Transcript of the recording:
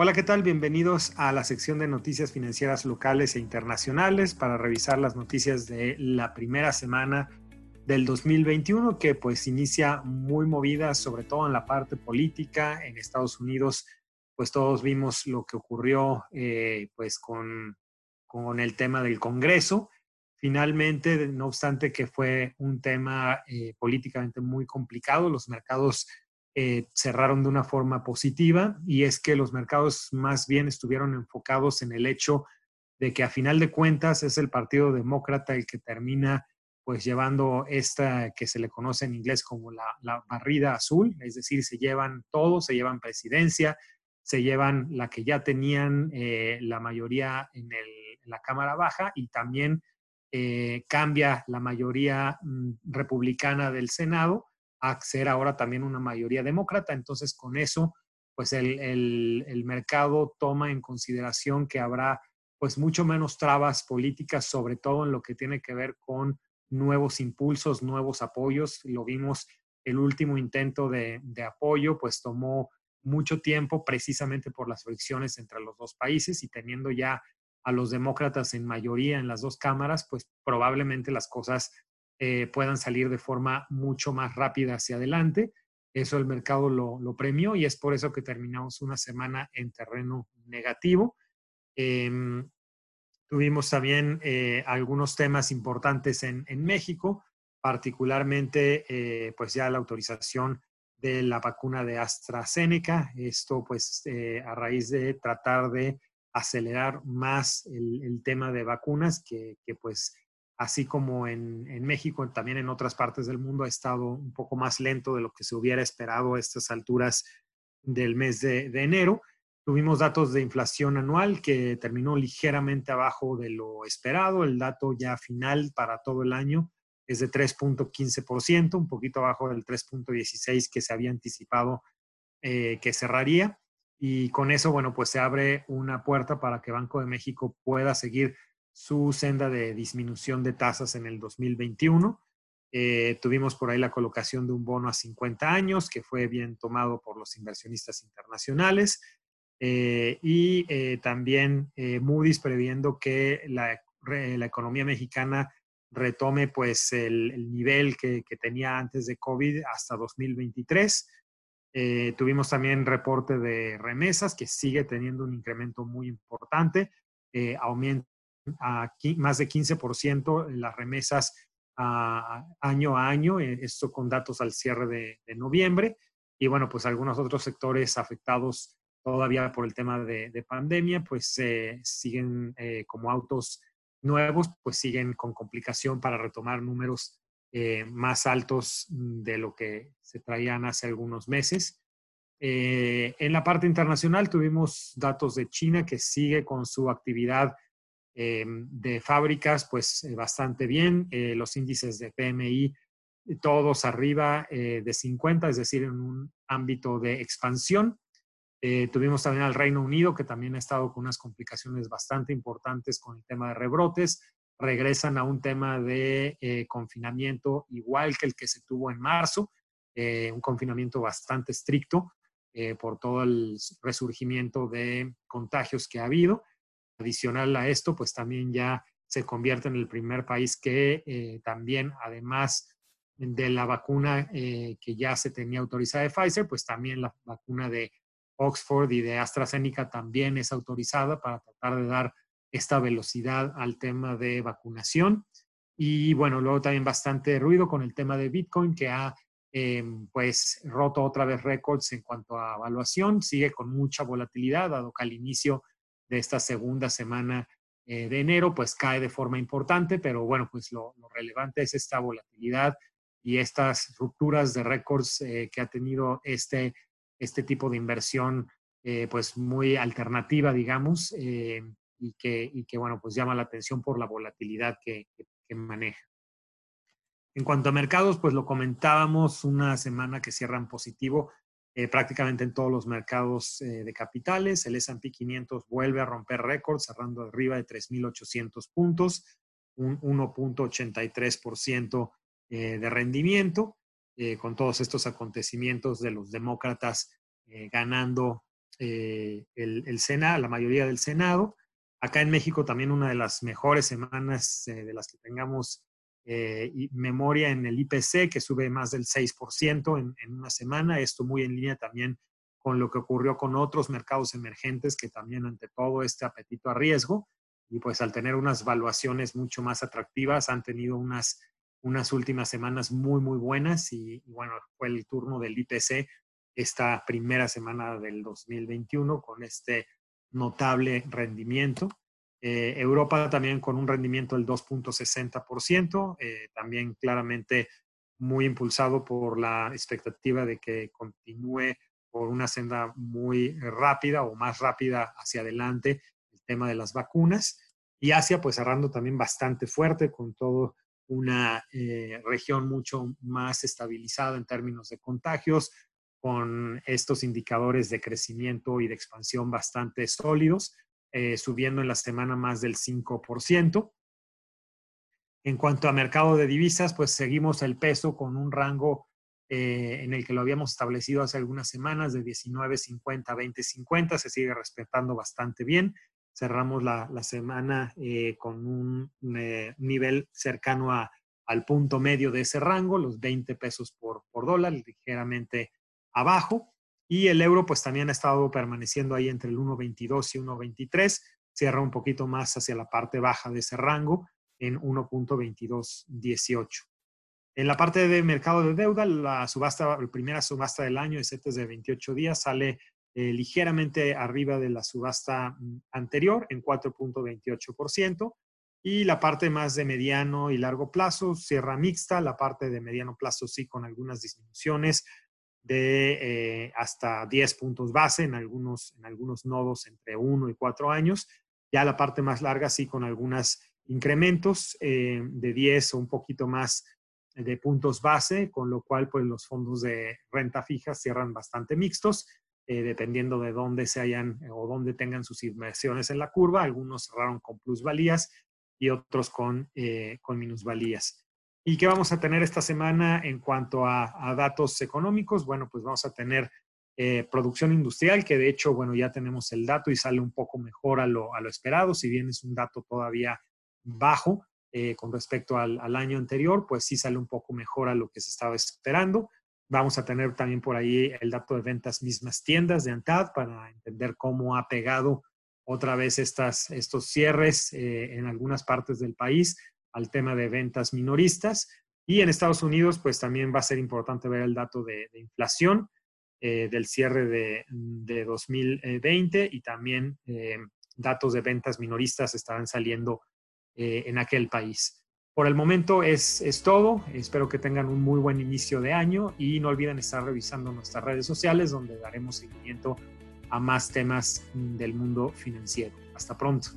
Hola, ¿qué tal? Bienvenidos a la sección de noticias financieras locales e internacionales para revisar las noticias de la primera semana del 2021 que pues inicia muy movida, sobre todo en la parte política. En Estados Unidos, pues todos vimos lo que ocurrió eh, pues con, con el tema del Congreso. Finalmente, no obstante que fue un tema eh, políticamente muy complicado, los mercados eh, cerraron de una forma positiva y es que los mercados más bien estuvieron enfocados en el hecho de que a final de cuentas es el Partido Demócrata el que termina pues llevando esta que se le conoce en inglés como la, barrida azul, es decir, se llevan todo, se llevan presidencia, se llevan la que ya tenían eh, la mayoría en, la Cámara Baja y también eh, cambia la mayoría mm, republicana del Senado a ser ahora también una mayoría demócrata. Entonces, con eso, pues el, mercado toma en consideración que habrá pues mucho menos trabas políticas, sobre todo en lo que tiene que ver con nuevos impulsos, nuevos apoyos. Lo vimos, el último intento de, de apoyo, pues tomó mucho tiempo precisamente por las fricciones entre los dos países y teniendo ya a los demócratas en mayoría en las dos cámaras, pues probablemente las cosas eh, puedan salir de forma mucho más rápida hacia adelante. Eso el mercado lo, premió y es por eso que terminamos una semana en terreno negativo. Em, tuvimos también eh, algunos temas importantes en, México, particularmente eh, pues ya la autorización de la vacuna de AstraZeneca. Esto pues a raíz de tratar de acelerar más el, tema de vacunas que, que pues así como en, México, también en otras partes del mundo ha estado un poco más lento de lo que se hubiera esperado a estas alturas del mes de, enero. Tuvimos datos de inflación anual que terminó ligeramente abajo de lo esperado. El dato ya final para todo el año es de 3.15%, un poquito abajo del 3.16% que se había anticipado eh, que cerraría. Y con eso, bueno, pues se abre una puerta para que Banco de México pueda seguir su senda de disminución de tasas en el 2021. Eh, tuvimos por ahí la colocación de un bono a 50 años, que fue bien tomado por los inversionistas internacionales. Eh, y eh, también Moody's previendo que la, economía mexicana retome pues el, nivel que, que, tenía antes de COVID hasta 2023. tuvimos también reporte de remesas que sigue teniendo un incremento muy importante, aumento a más de 15% en las remesas año a año, eh, esto con datos al cierre de, noviembre. Y bueno, pues algunos otros sectores afectados todavía por el tema de, pandemia, pues eh, siguen eh, como autos nuevos, pues siguen con complicación para retomar números más altos de lo que se traían hace algunos meses. en la parte internacional tuvimos datos de China que sigue con su actividad eh, de fábricas, pues eh, bastante bien. Eh, los índices de PMI, todos arriba de 50, es decir, en un ámbito de expansión. tuvimos también al Reino Unido, que también ha estado con unas complicaciones bastante importantes con el tema de rebrotes. Regresan a un tema de confinamiento igual que el que se tuvo en marzo, un confinamiento bastante estricto por todo el resurgimiento de contagios que ha habido adicional a esto, pues también ya se convierte en el primer país que eh, también, además de la vacuna eh, que ya se tenía autorizada de Pfizer, pues también la vacuna de Oxford y de AstraZeneca también es autorizada para tratar de dar esta velocidad al tema de vacunación. Y bueno, luego también bastante ruido con el tema de Bitcoin, que ha em, pues roto otra vez récords en cuanto a evaluación, sigue con mucha volatilidad, dado que al inicio de esta segunda semana eh, de enero, pues cae de forma importante, pero bueno, pues lo, relevante es esta volatilidad y estas rupturas de récords eh, que ha tenido este, este tipo de inversión, eh, pues muy alternativa, digamos, y, que, y que, bueno, pues llama la atención por la volatilidad que, que maneja. En cuanto a mercados, pues lo comentábamos, una semana que cierran positivo eh, prácticamente en todos los mercados eh, de capitales. El S&P 500 vuelve a romper récords, cerrando arriba de 3.800 puntos, un 1.83% eh, de rendimiento, con todos estos acontecimientos de los demócratas ganando el, el Senado, la mayoría del Senado. Acá en México también una de las mejores semanas de las que tengamos memoria en el IPC, que sube más del 6% en, en, una semana. Esto muy en línea también con lo que ocurrió con otros mercados emergentes que también ante todo este apetito a riesgo y pues al tener unas valuaciones mucho más atractivas han tenido unas, unas últimas semanas muy, muy buenas y, bueno, fue el turno del IPC esta primera semana del 2021 con este notable rendimiento. Eh, Europa también con un rendimiento del 2.60%, eh, también claramente muy impulsado por la expectativa de que continúe por una senda muy rápida o más rápida hacia adelante el tema de las vacunas. Y Asia, pues cerrando también bastante fuerte con toda una eh, región mucho más estabilizada en términos de contagios, con estos indicadores de crecimiento y de expansión bastante sólidos, eh, subiendo en la semana más del 5%. En cuanto a mercado de divisas, pues seguimos el peso con un rango eh, en el que lo habíamos establecido hace algunas semanas de 19.50 a 20.50, se sigue respetando bastante bien. Cerramos la, semana eh, con un eh, nivel cercano al punto medio de ese rango, los 20 pesos por, por dólar, ligeramente abajo. Y el euro pues también ha estado permaneciendo ahí entre el 1.22 y 1.23, cierra un poquito más hacia la parte baja de ese rango en 1.2218. En la parte de mercado de deuda, la subasta, la primera subasta del año de CETES de 28 días sale eh, ligeramente arriba de la subasta mm, anterior en 4.28%. Y la parte más de mediano y largo plazo cierra mixta, la parte de mediano plazo sí con algunas disminuciones de eh, hasta 10 puntos base en algunos, en algunos nodos entre 1 y 4 años. Ya la parte más larga sí con algunos incrementos eh, de 10 o un poquito más de puntos base, con lo cual pues los fondos de renta fija cierran bastante mixtos, eh, dependiendo de dónde se hayan o dónde tengan sus inversiones en la curva. Algunos cerraron con plusvalías y otros con, con minusvalías. ¿Y qué vamos a tener esta semana en cuanto a, datos económicos? Bueno, pues vamos a tener eh, producción industrial, que de hecho, bueno, ya tenemos el dato y sale un poco mejor a lo, a lo esperado, si bien es un dato todavía bajo, eh, con respecto al, año anterior, pues sí sale un poco mejor a lo que se estaba esperando. Vamos a tener también por ahí el dato de ventas mismas tiendas de ANTAD para entender cómo ha pegado otra vez estas, estos cierres eh, en algunas partes del país al tema de ventas minoristas. Y en Estados Unidos, pues también va a ser importante ver el dato de, inflación eh, del cierre de, de, 2020 y también datos de ventas minoristas estarán saliendo eh, en aquel país. Por el momento es, es todo. Espero que tengan un muy buen inicio de año y no olviden estar revisando nuestras redes sociales donde daremos seguimiento a más temas del mundo financiero. Hasta pronto.